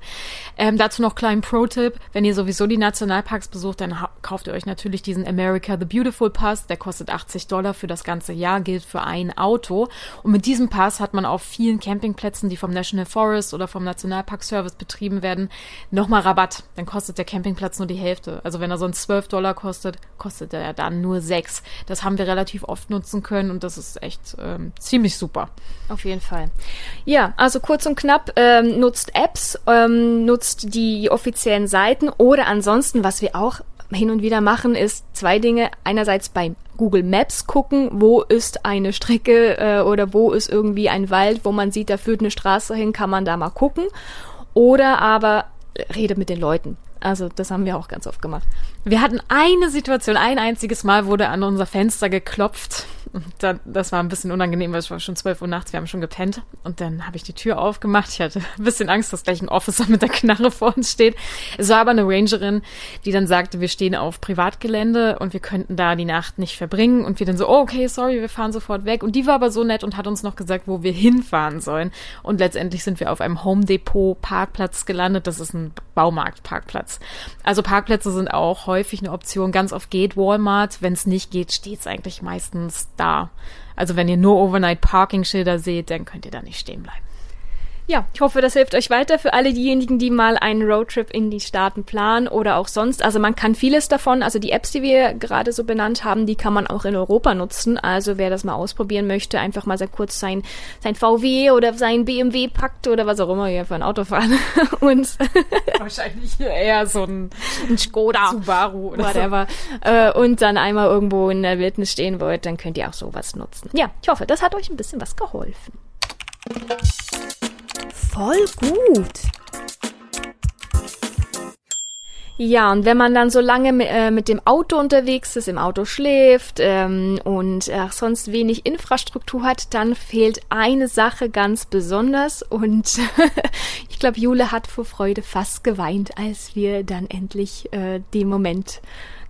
Ähm, dazu noch kleinen Pro-Tipp. Wenn ihr sowieso die Nationalparks besucht, dann kauft ihr euch natürlich diesen America the Beautiful Pass. Der kostet 80 Dollar für das ganze Jahr, gilt für ein Auto. Und mit diesem Pass hat man auf vielen Campingplätzen die vom National Forest oder vom Nationalpark Service betrieben werden, nochmal Rabatt. Dann kostet der Campingplatz nur die Hälfte. Also wenn er sonst 12 Dollar kostet, kostet er dann nur 6. Das haben wir relativ oft nutzen können und das ist echt ähm, ziemlich super. Auf jeden Fall. Ja, also kurz und knapp, ähm, nutzt Apps, ähm, nutzt die offiziellen Seiten oder ansonsten, was wir auch hin und wieder machen, ist zwei Dinge. Einerseits bei Google Maps gucken, wo ist eine Strecke äh, oder wo ist irgendwie ein Wald, wo man sieht, da führt eine Straße hin, kann man da mal gucken. Oder aber redet mit den Leuten. Also das haben wir auch ganz oft gemacht. Wir hatten eine Situation, ein einziges Mal wurde an unser Fenster geklopft da, das war ein bisschen unangenehm, weil es war schon 12 Uhr nachts, wir haben schon gepennt. Und dann habe ich die Tür aufgemacht. Ich hatte ein bisschen Angst, dass gleich ein Officer mit der Knarre vor uns steht. Es war aber eine Rangerin, die dann sagte, wir stehen auf Privatgelände und wir könnten da die Nacht nicht verbringen. Und wir dann so, oh, okay, sorry, wir fahren sofort weg. Und die war aber so nett und hat uns noch gesagt, wo wir hinfahren sollen. Und letztendlich sind wir auf einem Home Depot Parkplatz gelandet. Das ist ein Baumarktparkplatz. Also Parkplätze sind auch häufig eine Option. Ganz oft geht Walmart. Wenn es nicht geht, steht es eigentlich meistens da da. Also wenn ihr nur Overnight Parking Schilder seht, dann könnt ihr da nicht stehen bleiben. Ja, ich hoffe, das hilft euch weiter für alle diejenigen, die mal einen Roadtrip in die Staaten planen oder auch sonst. Also man kann vieles davon, also die Apps, die wir gerade so benannt haben, die kann man auch in Europa nutzen. Also wer das mal ausprobieren möchte, einfach mal sehr kurz sein, sein VW oder sein BMW packt oder was auch immer ihr für ein Auto fahren. Und wahrscheinlich eher so ein, ein Skoda, Subaru oder whatever. So. Äh, und dann einmal irgendwo in der Wildnis stehen wollt, dann könnt ihr auch sowas nutzen. Ja, ich hoffe, das hat euch ein bisschen was geholfen. Voll gut. Ja, und wenn man dann so lange äh, mit dem Auto unterwegs ist, im Auto schläft ähm, und äh, sonst wenig Infrastruktur hat, dann fehlt eine Sache ganz besonders. Und ich glaube, Jule hat vor Freude fast geweint, als wir dann endlich äh, den Moment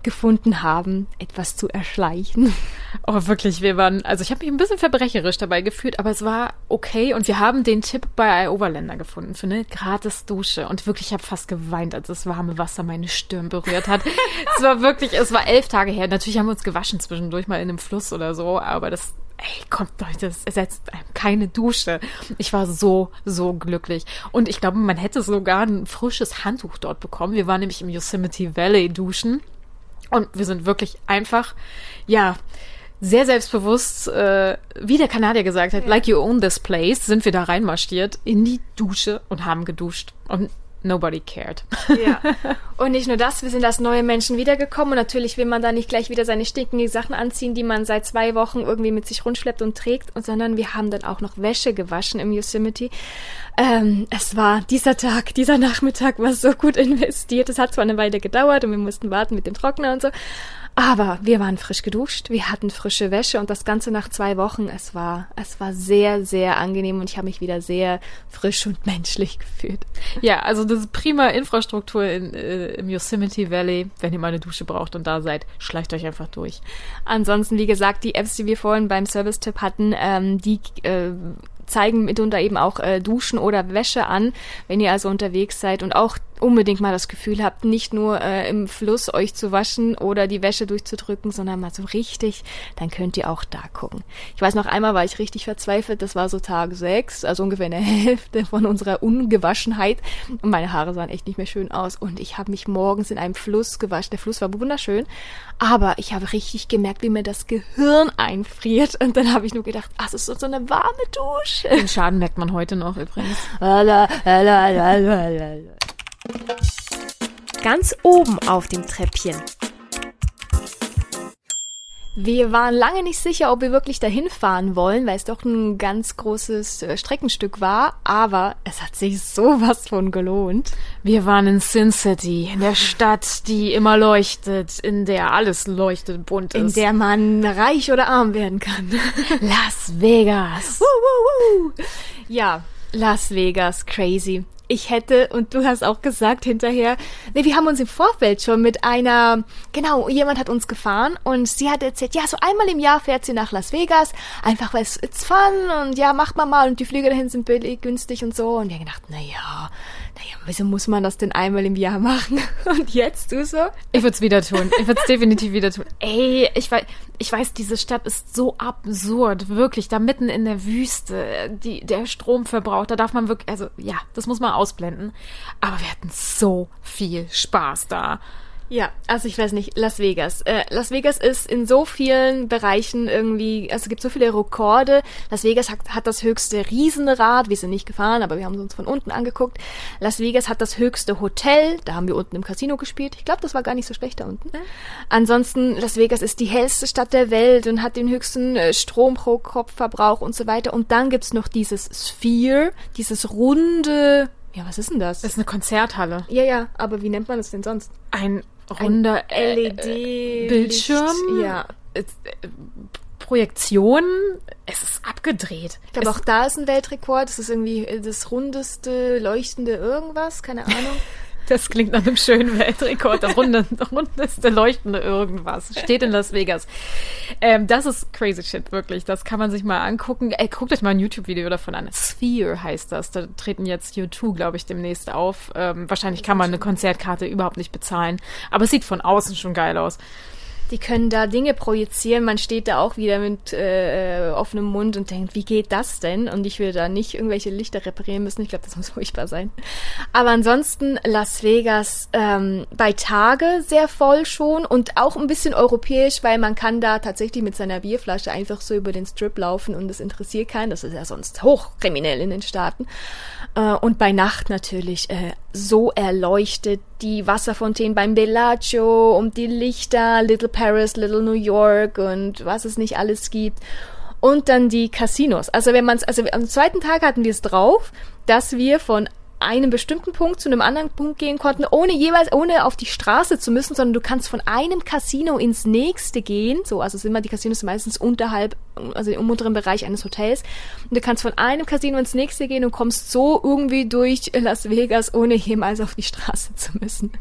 gefunden haben, etwas zu erschleichen. Oh, wirklich, wir waren, also ich habe mich ein bisschen verbrecherisch dabei gefühlt, aber es war okay und wir haben den Tipp bei iOverländer gefunden für eine gratis Dusche und wirklich, ich habe fast geweint, als das warme Wasser meine Stirn berührt hat. es war wirklich, es war elf Tage her. Natürlich haben wir uns gewaschen zwischendurch mal in einem Fluss oder so, aber das ey, kommt Leute, das ersetzt einem keine Dusche. Ich war so, so glücklich. Und ich glaube, man hätte sogar ein frisches Handtuch dort bekommen. Wir waren nämlich im Yosemite Valley duschen. Und wir sind wirklich einfach, ja, sehr selbstbewusst, äh, wie der Kanadier gesagt hat, ja. like you own this place, sind wir da reinmarschiert in die Dusche und haben geduscht. Und nobody cared. Ja. Und nicht nur das, wir sind als neue Menschen wiedergekommen und natürlich will man da nicht gleich wieder seine stinkenden Sachen anziehen, die man seit zwei Wochen irgendwie mit sich rundschleppt und trägt, und, sondern wir haben dann auch noch Wäsche gewaschen im Yosemite. Ähm, es war dieser Tag, dieser Nachmittag war so gut investiert. Es hat zwar eine Weile gedauert und wir mussten warten mit dem Trockner und so, aber wir waren frisch geduscht, wir hatten frische Wäsche und das Ganze nach zwei Wochen. Es war, es war sehr, sehr angenehm und ich habe mich wieder sehr frisch und menschlich gefühlt. Ja, also das ist prima Infrastruktur in, äh, im Yosemite Valley. Wenn ihr mal eine Dusche braucht und da seid, schleicht euch einfach durch. Ansonsten, wie gesagt, die Apps, die wir vorhin beim Service-Tipp hatten, ähm, die äh, zeigen mitunter eben auch äh, Duschen oder Wäsche an, wenn ihr also unterwegs seid und auch unbedingt mal das Gefühl habt, nicht nur äh, im Fluss euch zu waschen oder die Wäsche durchzudrücken, sondern mal so richtig, dann könnt ihr auch da gucken. Ich weiß noch einmal war ich richtig verzweifelt, das war so Tag sechs, also ungefähr eine Hälfte von unserer Ungewaschenheit und meine Haare sahen echt nicht mehr schön aus und ich habe mich morgens in einem Fluss gewaschen. Der Fluss war wunderschön, aber ich habe richtig gemerkt, wie mir das Gehirn einfriert und dann habe ich nur gedacht, ach, es ist so eine warme Dusche. Den Schaden merkt man heute noch übrigens. Ganz oben auf dem Treppchen. Wir waren lange nicht sicher, ob wir wirklich dahin fahren wollen, weil es doch ein ganz großes äh, Streckenstück war, aber es hat sich sowas von gelohnt. Wir waren in Sin City, in der Stadt, die immer leuchtet, in der alles leuchtet bunt ist. In der man reich oder arm werden kann. Las Vegas. Woo, woo, woo. Ja, Las Vegas, crazy ich hätte, und du hast auch gesagt hinterher, nee, wir haben uns im Vorfeld schon mit einer, genau, jemand hat uns gefahren und sie hat erzählt, ja, so einmal im Jahr fährt sie nach Las Vegas, einfach weil es it's fun und ja, macht man mal und die Flüge dahin sind billig, günstig und so. Und wir haben gedacht, na ja, naja, wieso muss man das denn einmal im Jahr machen? Und jetzt du so? Ich würde es wieder tun. Ich würde es definitiv wieder tun. Ey, ich weiß, ich weiß, diese Stadt ist so absurd, wirklich. Da mitten in der Wüste, die, der Stromverbrauch, da darf man wirklich, also ja, das muss man ausblenden. Aber wir hatten so viel Spaß da. Ja, also ich weiß nicht, Las Vegas. Äh, Las Vegas ist in so vielen Bereichen irgendwie, also es gibt so viele Rekorde. Las Vegas hat, hat das höchste Riesenrad, wir sind nicht gefahren, aber wir haben es uns von unten angeguckt. Las Vegas hat das höchste Hotel, da haben wir unten im Casino gespielt. Ich glaube, das war gar nicht so schlecht da unten. Ansonsten, Las Vegas ist die hellste Stadt der Welt und hat den höchsten äh, Strom pro Kopfverbrauch und so weiter. Und dann gibt's noch dieses Sphere, dieses runde ja, was ist denn das? Das ist eine Konzerthalle. Ja, ja, aber wie nennt man das denn sonst? Ein runder LED-Bildschirm. Äh, ja. Äh, Projektion, es ist abgedreht. Ich glaube, auch da ist ein Weltrekord. Das ist irgendwie das rundeste, leuchtende irgendwas, keine Ahnung. Das klingt nach einem schönen Weltrekord. Das runde, rundeste, leuchtende irgendwas. Steht in Las Vegas. Ähm, das ist crazy shit, wirklich. Das kann man sich mal angucken. Ey, guckt euch mal ein YouTube-Video davon an. Sphere heißt das. Da treten jetzt U2, glaube ich, demnächst auf. Ähm, wahrscheinlich kann man eine Konzertkarte überhaupt nicht bezahlen. Aber es sieht von außen schon geil aus die können da Dinge projizieren. Man steht da auch wieder mit äh, offenem Mund und denkt, wie geht das denn? Und ich will da nicht irgendwelche Lichter reparieren müssen. Ich glaube, das muss furchtbar sein. Aber ansonsten Las Vegas ähm, bei Tage sehr voll schon und auch ein bisschen europäisch, weil man kann da tatsächlich mit seiner Bierflasche einfach so über den Strip laufen und das interessiert keinen. Das ist ja sonst hochkriminell in den Staaten. Äh, und bei Nacht natürlich äh, so erleuchtet die Wasserfontänen beim Bellagio und die Lichter, Little Paris, Little New York und was es nicht alles gibt. Und dann die Casinos. Also wenn man es, also am zweiten Tag hatten wir es drauf, dass wir von einem bestimmten Punkt zu einem anderen Punkt gehen konnten, ohne jeweils, ohne auf die Straße zu müssen, sondern du kannst von einem Casino ins nächste gehen. So, also sind immer die Casinos meistens unterhalb, also im unteren Bereich eines Hotels. Und du kannst von einem Casino ins nächste gehen und kommst so irgendwie durch Las Vegas, ohne jemals auf die Straße zu müssen.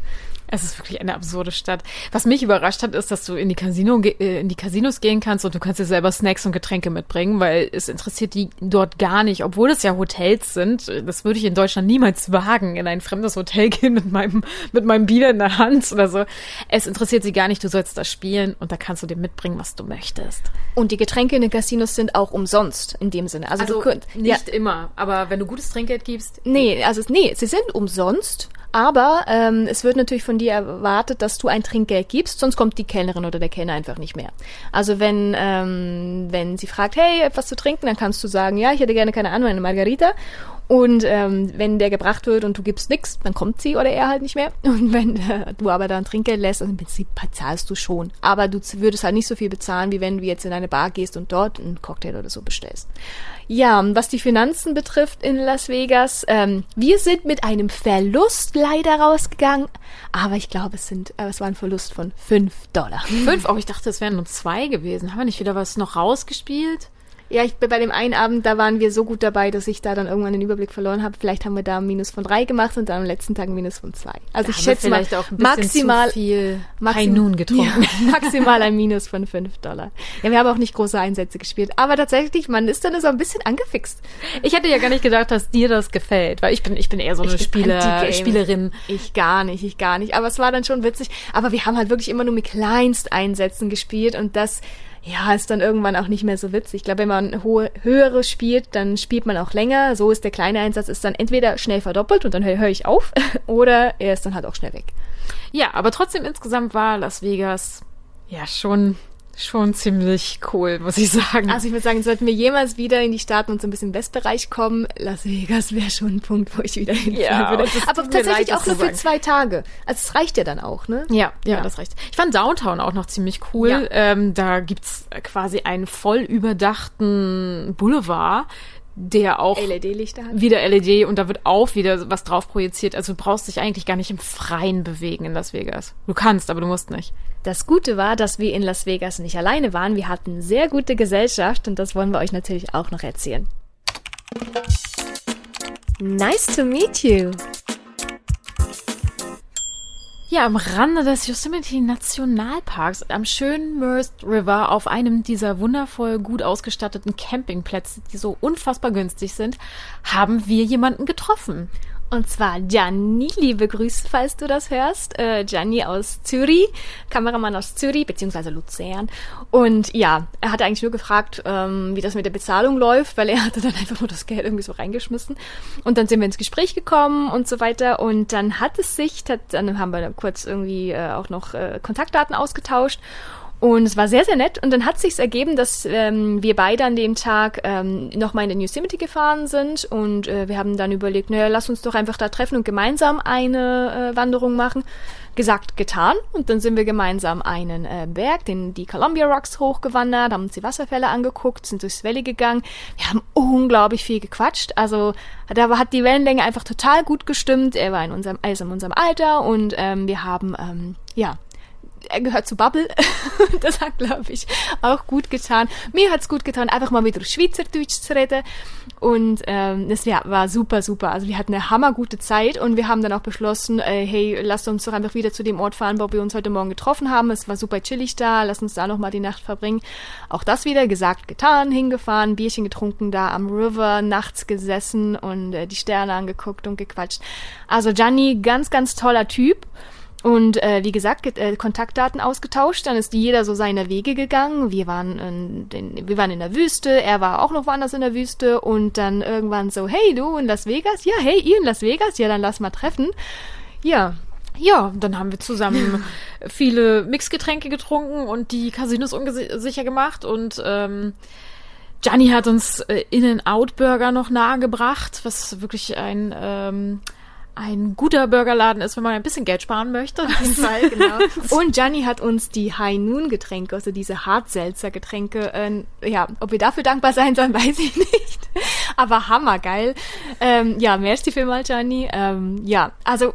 Es ist wirklich eine absurde Stadt. Was mich überrascht hat, ist, dass du in die, Casino, äh, in die Casinos gehen kannst und du kannst dir selber Snacks und Getränke mitbringen, weil es interessiert die dort gar nicht, obwohl es ja Hotels sind. Das würde ich in Deutschland niemals wagen, in ein fremdes Hotel gehen mit meinem, mit meinem Bier in der Hand oder so. Es interessiert sie gar nicht, du sollst da spielen und da kannst du dir mitbringen, was du möchtest. Und die Getränke in den Casinos sind auch umsonst in dem Sinne. Also, also du könnt, nicht ja, immer, aber wenn du gutes Trinkgeld gibst. Nee, also nee, sie sind umsonst aber ähm, es wird natürlich von dir erwartet, dass du ein Trinkgeld gibst, sonst kommt die Kellnerin oder der Kellner einfach nicht mehr. Also wenn, ähm, wenn sie fragt, hey, etwas zu trinken, dann kannst du sagen, ja, ich hätte gerne keine Ahnung, eine Margarita. Und ähm, wenn der gebracht wird und du gibst nix, dann kommt sie oder er halt nicht mehr. Und wenn äh, du aber dann Trinkgeld lässt, also im Prinzip zahlst du schon. Aber du würdest halt nicht so viel bezahlen, wie wenn du jetzt in eine Bar gehst und dort einen Cocktail oder so bestellst. Ja, was die Finanzen betrifft in Las Vegas, ähm, wir sind mit einem Verlust leider rausgegangen, aber ich glaube, es sind, äh, es war ein Verlust von fünf Dollar. Fünf? Oh, ich dachte, es wären nur zwei gewesen. Haben wir nicht wieder was noch rausgespielt? Ja, ich, bei dem einen Abend, da waren wir so gut dabei, dass ich da dann irgendwann den Überblick verloren habe. Vielleicht haben wir da ein Minus von drei gemacht und dann am letzten Tag ein Minus von zwei. Also da ich schätze mal auch maximal zu viel maxim, getrunken. Ja, maximal ein Minus von fünf Dollar. Ja, wir haben auch nicht große Einsätze gespielt, aber tatsächlich, man ist dann so ein bisschen angefixt. Ich hätte ja gar nicht gedacht, dass dir das gefällt, weil ich bin ich bin eher so eine Spieler, Spielerin. Ich gar nicht, ich gar nicht, aber es war dann schon witzig, aber wir haben halt wirklich immer nur mit Kleinsteinsätzen gespielt und das ja, ist dann irgendwann auch nicht mehr so witzig. Ich glaube, wenn man hohe, höhere spielt, dann spielt man auch länger. So ist der kleine Einsatz ist dann entweder schnell verdoppelt und dann höre hör ich auf oder er ist dann halt auch schnell weg. Ja, aber trotzdem insgesamt war Las Vegas ja schon schon ziemlich cool, muss ich sagen. Also ich würde sagen, sollten wir jemals wieder in die Staaten und so ein bisschen Westbereich kommen, Las Vegas wäre schon ein Punkt, wo ich wieder hinfahren ja, würde. Aber tatsächlich leid, auch nur für zwei Tage. Also es reicht ja dann auch, ne? Ja, ja, ja, das reicht. Ich fand Downtown auch noch ziemlich cool. Ja. Ähm, da gibt's quasi einen voll überdachten Boulevard, der auch LED-Lichter hat. Wieder LED und da wird auch wieder was drauf projiziert. Also du brauchst dich eigentlich gar nicht im Freien bewegen in Las Vegas. Du kannst, aber du musst nicht. Das Gute war, dass wir in Las Vegas nicht alleine waren. Wir hatten sehr gute Gesellschaft und das wollen wir euch natürlich auch noch erzählen. Nice to meet you. Ja, am Rande des Yosemite Nationalparks, am schönen Merced River, auf einem dieser wundervoll gut ausgestatteten Campingplätze, die so unfassbar günstig sind, haben wir jemanden getroffen. Und zwar Gianni, liebe Grüße, falls du das hörst. Äh, Gianni aus Zürich, Kameramann aus Zürich, beziehungsweise Luzern. Und ja, er hatte eigentlich nur gefragt, ähm, wie das mit der Bezahlung läuft, weil er hatte dann einfach nur das Geld irgendwie so reingeschmissen. Und dann sind wir ins Gespräch gekommen und so weiter. Und dann hat es sich, dann haben wir kurz irgendwie äh, auch noch äh, Kontaktdaten ausgetauscht. Und es war sehr, sehr nett. Und dann hat sich's ergeben, dass ähm, wir beide an dem Tag ähm, nochmal in den Yosemite gefahren sind. Und äh, wir haben dann überlegt, naja, lass uns doch einfach da treffen und gemeinsam eine äh, Wanderung machen. Gesagt, getan. Und dann sind wir gemeinsam einen äh, Berg, den die Columbia Rocks hochgewandert, haben uns die Wasserfälle angeguckt, sind durchs Valley gegangen. Wir haben unglaublich viel gequatscht. Also da hat die Wellenlänge einfach total gut gestimmt. Er war in unserem, also in unserem Alter und ähm, wir haben ähm, ja er gehört zu Bubble. das hat, glaube ich, auch gut getan. Mir hat's gut getan, einfach mal wieder Schweizerdeutsch zu reden. Und ähm, das war, super, super. Also wir hatten eine hammergute Zeit und wir haben dann auch beschlossen, äh, hey, lasst uns doch einfach wieder zu dem Ort fahren, wo wir uns heute Morgen getroffen haben. Es war super chillig da, lass uns da nochmal die Nacht verbringen. Auch das wieder gesagt, getan, hingefahren, Bierchen getrunken, da am River, nachts gesessen und äh, die Sterne angeguckt und gequatscht. Also Gianni, ganz, ganz toller Typ. Und äh, wie gesagt, äh, Kontaktdaten ausgetauscht, dann ist jeder so seine Wege gegangen. Wir waren, in, den, wir waren in der Wüste, er war auch noch woanders in der Wüste und dann irgendwann so, hey du in Las Vegas? Ja, hey ihr in Las Vegas? Ja, dann lass mal treffen. Ja. Ja, dann haben wir zusammen viele Mixgetränke getrunken und die Casinos unsicher gemacht und ähm, Gianni hat uns äh, In-N-Out Burger noch nahegebracht, was wirklich ein ähm, ein guter Burgerladen ist, wenn man ein bisschen Geld sparen möchte. Auf jeden Fall, genau. Und Gianni hat uns die High Noon Getränke, also diese Hartselzer Getränke, äh, ja, ob wir dafür dankbar sein sollen, weiß ich nicht. Aber hammergeil. Ähm, ja, merci vielmals, Gianni. Ähm, ja, also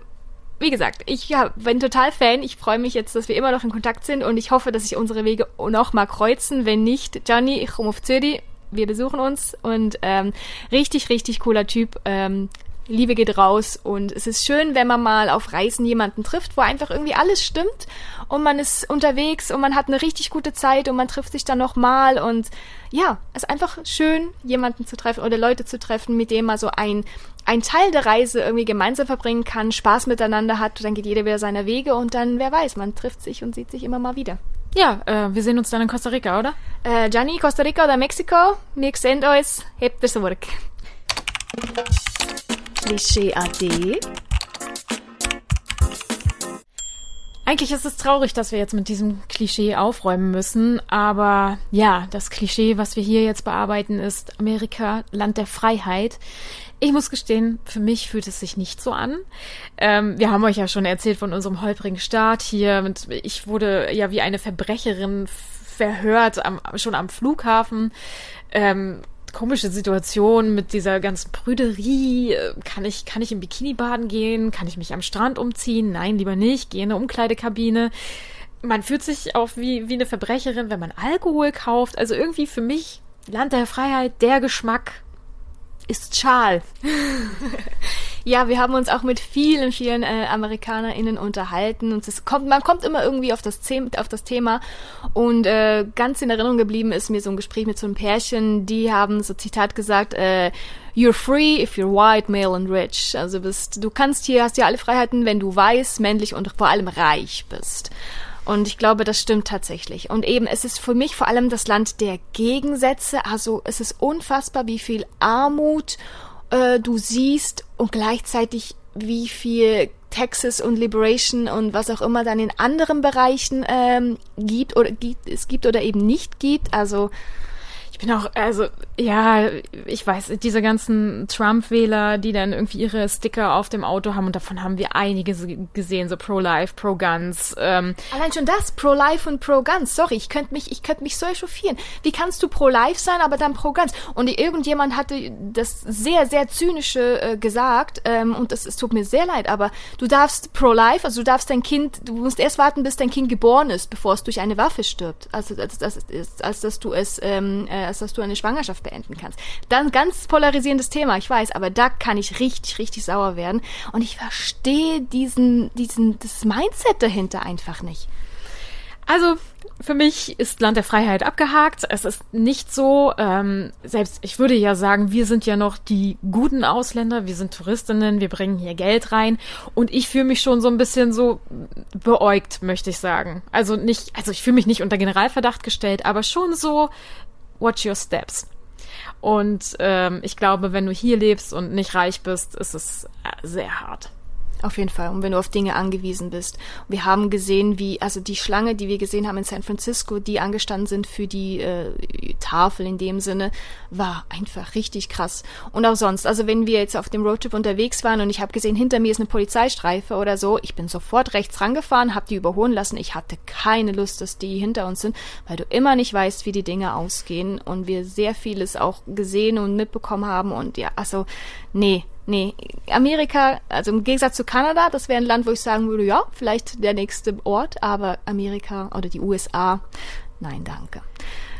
wie gesagt, ich ja, bin total Fan. Ich freue mich jetzt, dass wir immer noch in Kontakt sind und ich hoffe, dass sich unsere Wege noch mal kreuzen. Wenn nicht, Gianni, ich komme auf Zürich. Wir besuchen uns und ähm, richtig, richtig cooler Typ. Ähm, Liebe geht raus und es ist schön, wenn man mal auf Reisen jemanden trifft, wo einfach irgendwie alles stimmt und man ist unterwegs und man hat eine richtig gute Zeit und man trifft sich dann nochmal und ja, es ist einfach schön, jemanden zu treffen oder Leute zu treffen, mit denen man so ein, ein Teil der Reise irgendwie gemeinsam verbringen kann, Spaß miteinander hat, dann geht jeder wieder seiner Wege und dann, wer weiß, man trifft sich und sieht sich immer mal wieder. Ja, äh, wir sehen uns dann in Costa Rica, oder? Äh, Gianni, Costa Rica oder Mexiko, wir sehen uns, habt ihr Sorge. Klischee AD. Eigentlich ist es traurig, dass wir jetzt mit diesem Klischee aufräumen müssen, aber ja, das Klischee, was wir hier jetzt bearbeiten, ist Amerika, Land der Freiheit. Ich muss gestehen, für mich fühlt es sich nicht so an. Ähm, wir haben euch ja schon erzählt von unserem holprigen Start hier. ich wurde ja wie eine Verbrecherin verhört, am, schon am Flughafen. Ähm, komische Situation mit dieser ganzen Prüderie. Kann ich, kann ich im Bikini baden gehen? Kann ich mich am Strand umziehen? Nein, lieber nicht. Gehe in eine Umkleidekabine. Man fühlt sich auch wie, wie eine Verbrecherin, wenn man Alkohol kauft. Also irgendwie für mich Land der Freiheit, der Geschmack ist Schal. ja, wir haben uns auch mit vielen, vielen äh, AmerikanerInnen unterhalten und es kommt, man kommt immer irgendwie auf das, auf das Thema und äh, ganz in Erinnerung geblieben ist mir so ein Gespräch mit so einem Pärchen, die haben so Zitat gesagt, äh, You're free if you're white, male and rich. Also bist, du kannst hier, hast hier alle Freiheiten, wenn du weiß, männlich und vor allem reich bist. Und ich glaube, das stimmt tatsächlich. Und eben, es ist für mich vor allem das Land der Gegensätze. Also es ist unfassbar, wie viel Armut äh, du siehst und gleichzeitig wie viel Texas und Liberation und was auch immer dann in anderen Bereichen ähm, gibt oder gibt, es gibt oder eben nicht gibt. Also ich bin auch, also, ja, ich weiß, diese ganzen Trump-Wähler, die dann irgendwie ihre Sticker auf dem Auto haben und davon haben wir einige gesehen, so Pro-Life, Pro-Guns. Ähm. Allein schon das, Pro-Life und Pro-Guns, sorry, ich könnte mich, ich könnte mich so echauffieren. Wie kannst du Pro-Life sein, aber dann Pro-Guns? Und irgendjemand hatte das sehr, sehr zynische äh, gesagt, ähm, und es tut mir sehr leid, aber du darfst Pro-Life, also du darfst dein Kind, du musst erst warten, bis dein Kind geboren ist, bevor es durch eine Waffe stirbt. Also, als, als, als, als dass du es, ähm, äh, als dass du eine Schwangerschaft beenden kannst. Dann ganz polarisierendes Thema, ich weiß, aber da kann ich richtig, richtig sauer werden. Und ich verstehe diesen, diesen, das Mindset dahinter einfach nicht. Also, für mich ist Land der Freiheit abgehakt. Es ist nicht so, ähm, selbst ich würde ja sagen, wir sind ja noch die guten Ausländer, wir sind Touristinnen, wir bringen hier Geld rein und ich fühle mich schon so ein bisschen so beäugt, möchte ich sagen. Also nicht, also ich fühle mich nicht unter Generalverdacht gestellt, aber schon so, watch your steps. Und ähm, ich glaube, wenn du hier lebst und nicht reich bist, ist es äh, sehr hart. Auf jeden Fall. Und wenn du auf Dinge angewiesen bist. Wir haben gesehen, wie, also die Schlange, die wir gesehen haben in San Francisco, die angestanden sind für die äh, Tafel in dem Sinne, war einfach richtig krass. Und auch sonst. Also wenn wir jetzt auf dem Roadtrip unterwegs waren und ich habe gesehen, hinter mir ist eine Polizeistreife oder so, ich bin sofort rechts rangefahren, habe die überholen lassen. Ich hatte keine Lust, dass die hinter uns sind, weil du immer nicht weißt, wie die Dinge ausgehen und wir sehr vieles auch gesehen und mitbekommen haben. Und ja, also, nee, Nee, Amerika, also im Gegensatz zu Kanada, das wäre ein Land, wo ich sagen würde, ja, vielleicht der nächste Ort, aber Amerika oder die USA, nein, danke.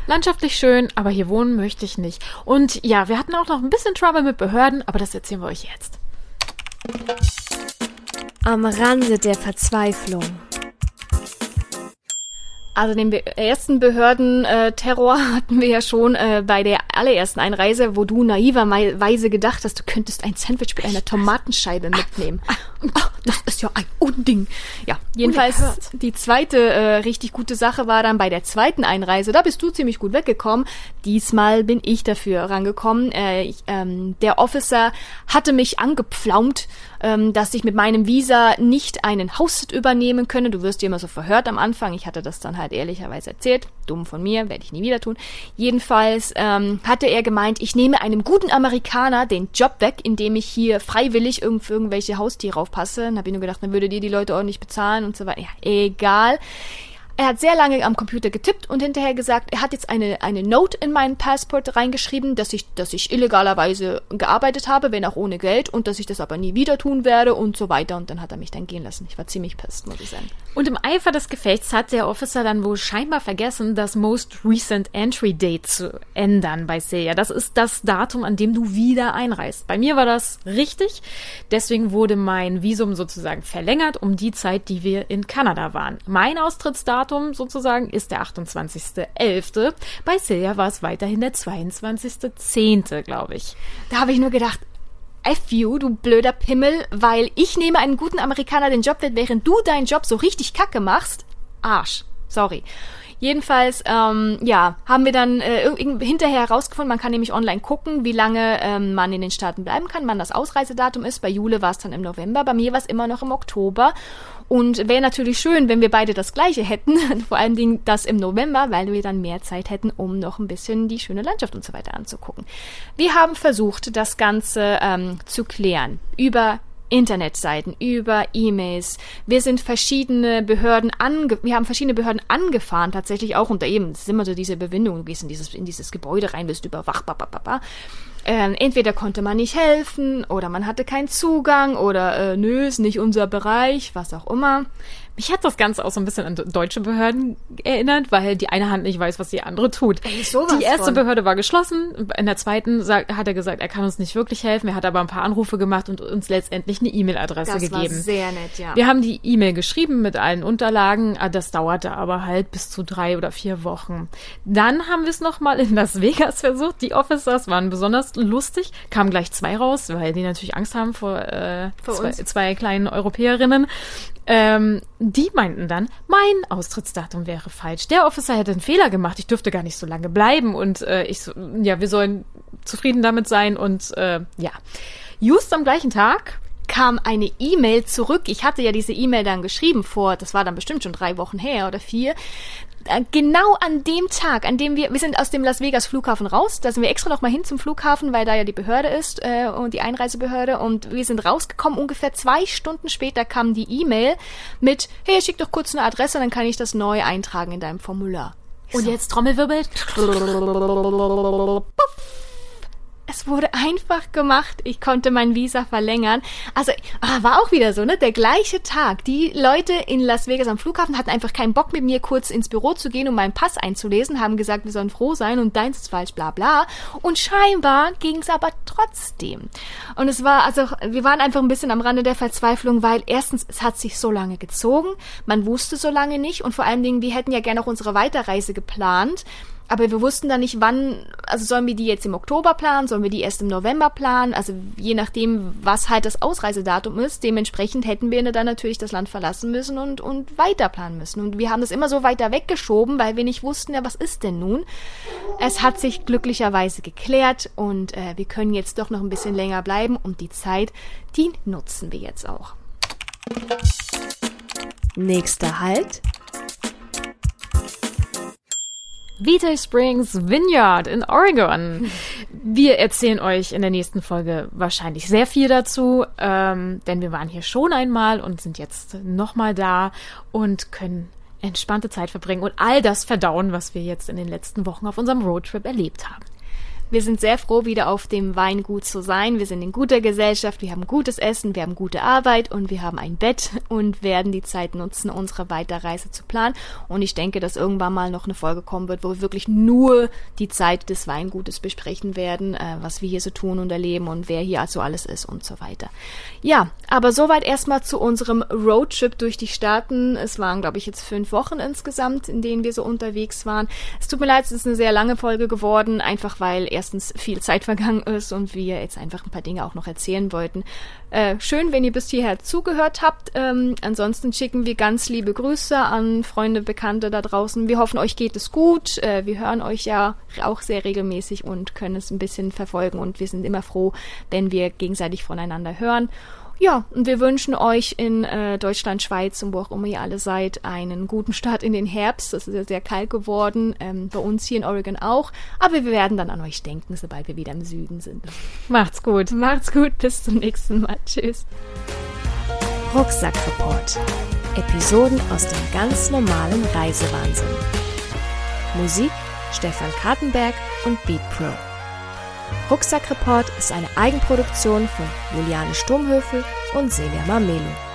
Landschaftlich schön, aber hier wohnen möchte ich nicht. Und ja, wir hatten auch noch ein bisschen Trouble mit Behörden, aber das erzählen wir euch jetzt. Am Rande der Verzweiflung. Also den ersten Behördenterror äh, hatten wir ja schon äh, bei der allerersten Einreise, wo du naiverweise gedacht hast, du könntest ein Sandwich mit einer Tomatenscheibe mitnehmen. Ach, das ist ja ein Unding. Ja, jedenfalls die zweite äh, richtig gute Sache war dann bei der zweiten Einreise. Da bist du ziemlich gut weggekommen. Diesmal bin ich dafür rangekommen. Äh, ich, ähm, der Officer hatte mich angepflaumt ähm, dass ich mit meinem Visa nicht einen Haussitz übernehmen könne. Du wirst ja immer so verhört am Anfang. Ich hatte das dann halt ehrlicherweise erzählt. Dumm von mir, werde ich nie wieder tun. Jedenfalls ähm, hatte er gemeint, ich nehme einem guten Amerikaner den Job weg, indem ich hier freiwillig irgend irgendwelche Haustiere aufpasse. Dann habe ich nur gedacht, dann würde dir die Leute ordentlich bezahlen und so weiter. Ja, egal. Er hat sehr lange am Computer getippt und hinterher gesagt, er hat jetzt eine, eine Note in meinen Passport reingeschrieben, dass ich, dass ich illegalerweise gearbeitet habe, wenn auch ohne Geld und dass ich das aber nie wieder tun werde und so weiter. Und dann hat er mich dann gehen lassen. Ich war ziemlich pissed, muss ich sagen. Und im Eifer des Gefechts hat der Officer dann wohl scheinbar vergessen, das Most Recent Entry Date zu ändern bei Celia. Das ist das Datum, an dem du wieder einreist. Bei mir war das richtig. Deswegen wurde mein Visum sozusagen verlängert um die Zeit, die wir in Kanada waren. Mein Austrittsdatum Datum sozusagen ist der 28.11. Bei Silja war es weiterhin der 22.10., glaube ich. Da habe ich nur gedacht, F you, du blöder Pimmel, weil ich nehme einen guten Amerikaner den Job während du deinen Job so richtig kacke machst. Arsch. Sorry. Jedenfalls, ähm, ja, haben wir dann äh, hinterher herausgefunden, man kann nämlich online gucken, wie lange ähm, man in den Staaten bleiben kann, wann das Ausreisedatum ist. Bei Jule war es dann im November, bei mir war es immer noch im Oktober. Und wäre natürlich schön, wenn wir beide das gleiche hätten, vor allen Dingen das im November, weil wir dann mehr Zeit hätten, um noch ein bisschen die schöne Landschaft und so weiter anzugucken. Wir haben versucht, das Ganze ähm, zu klären über Internetseiten, über E-Mails. Wir sind verschiedene Behörden ange wir haben verschiedene Behörden angefahren, tatsächlich auch unter eben, das ist immer so diese Bewindung, du gehst in dieses, in dieses Gebäude rein, bist überwacht, babababa. Ähm, entweder konnte man nicht helfen oder man hatte keinen Zugang oder äh, nö, ist nicht unser Bereich, was auch immer. Mich hat das Ganze auch so ein bisschen an deutsche Behörden erinnert, weil die eine Hand nicht weiß, was die andere tut. Ey, die erste von. Behörde war geschlossen. In der zweiten sagt, hat er gesagt, er kann uns nicht wirklich helfen. Er hat aber ein paar Anrufe gemacht und uns letztendlich eine E-Mail-Adresse gegeben. Das war sehr nett, ja. Wir haben die E-Mail geschrieben mit allen Unterlagen. Ah, das dauerte aber halt bis zu drei oder vier Wochen. Dann haben wir es nochmal in Las Vegas versucht. Die Officers waren besonders lustig. Kamen gleich zwei raus, weil die natürlich Angst haben vor, äh, vor zwei, zwei kleinen Europäerinnen. Ähm, die meinten dann, mein Austrittsdatum wäre falsch. Der Officer hätte einen Fehler gemacht. Ich dürfte gar nicht so lange bleiben und äh, ich so, ja, wir sollen zufrieden damit sein und äh, ja. Just am gleichen Tag kam eine E-Mail zurück. Ich hatte ja diese E-Mail dann geschrieben vor, das war dann bestimmt schon drei Wochen her oder vier. Äh, genau an dem Tag, an dem wir, wir sind aus dem Las Vegas Flughafen raus, da sind wir extra nochmal hin zum Flughafen, weil da ja die Behörde ist äh, und die Einreisebehörde und wir sind rausgekommen, ungefähr zwei Stunden später kam die E-Mail mit, hey, schick doch kurz eine Adresse, dann kann ich das neu eintragen in deinem Formular. Und so. jetzt Trommelwirbel. Es wurde einfach gemacht. Ich konnte mein Visa verlängern. Also ah, war auch wieder so, ne? Der gleiche Tag. Die Leute in Las Vegas am Flughafen hatten einfach keinen Bock mit mir kurz ins Büro zu gehen, um meinen Pass einzulesen, haben gesagt, wir sollen froh sein und deins ist falsch, bla bla. Und scheinbar ging es aber trotzdem. Und es war, also wir waren einfach ein bisschen am Rande der Verzweiflung, weil erstens, es hat sich so lange gezogen, man wusste so lange nicht und vor allen Dingen, wir hätten ja gerne auch unsere Weiterreise geplant. Aber wir wussten dann nicht, wann, also sollen wir die jetzt im Oktober planen, sollen wir die erst im November planen, also je nachdem, was halt das Ausreisedatum ist, dementsprechend hätten wir dann natürlich das Land verlassen müssen und, und weiter planen müssen. Und wir haben das immer so weiter weggeschoben, weil wir nicht wussten, ja, was ist denn nun? Es hat sich glücklicherweise geklärt und äh, wir können jetzt doch noch ein bisschen länger bleiben und die Zeit, die nutzen wir jetzt auch. Nächster Halt Vitae Springs Vineyard in Oregon. Wir erzählen euch in der nächsten Folge wahrscheinlich sehr viel dazu, ähm, denn wir waren hier schon einmal und sind jetzt nochmal da und können entspannte Zeit verbringen und all das verdauen, was wir jetzt in den letzten Wochen auf unserem Roadtrip erlebt haben. Wir sind sehr froh, wieder auf dem Weingut zu sein. Wir sind in guter Gesellschaft, wir haben gutes Essen, wir haben gute Arbeit und wir haben ein Bett und werden die Zeit nutzen, unsere Weiterreise zu planen. Und ich denke, dass irgendwann mal noch eine Folge kommen wird, wo wir wirklich nur die Zeit des Weingutes besprechen werden, äh, was wir hier so tun und erleben und wer hier also alles ist und so weiter. Ja, aber soweit erstmal zu unserem Roadtrip durch die Staaten. Es waren, glaube ich, jetzt fünf Wochen insgesamt, in denen wir so unterwegs waren. Es tut mir leid, es ist eine sehr lange Folge geworden, einfach weil erstens viel Zeit vergangen ist und wir jetzt einfach ein paar Dinge auch noch erzählen wollten. Äh, schön, wenn ihr bis hierher zugehört habt. Ähm, ansonsten schicken wir ganz liebe Grüße an Freunde, Bekannte da draußen. Wir hoffen, euch geht es gut. Äh, wir hören euch ja auch sehr regelmäßig und können es ein bisschen verfolgen und wir sind immer froh, wenn wir gegenseitig voneinander hören. Ja, und wir wünschen euch in äh, Deutschland, Schweiz und wo auch immer ihr alle seid, einen guten Start in den Herbst. Es ist ja sehr kalt geworden, ähm, bei uns hier in Oregon auch. Aber wir werden dann an euch denken, sobald wir wieder im Süden sind. Macht's gut. Macht's gut, bis zum nächsten Mal. Tschüss. Rucksackreport. Episoden aus dem ganz normalen Reisewahnsinn. Musik Stefan Kartenberg und Beat Pro. Rucksackreport ist eine Eigenproduktion von Juliane Sturmhöfel und Celia Mamelo.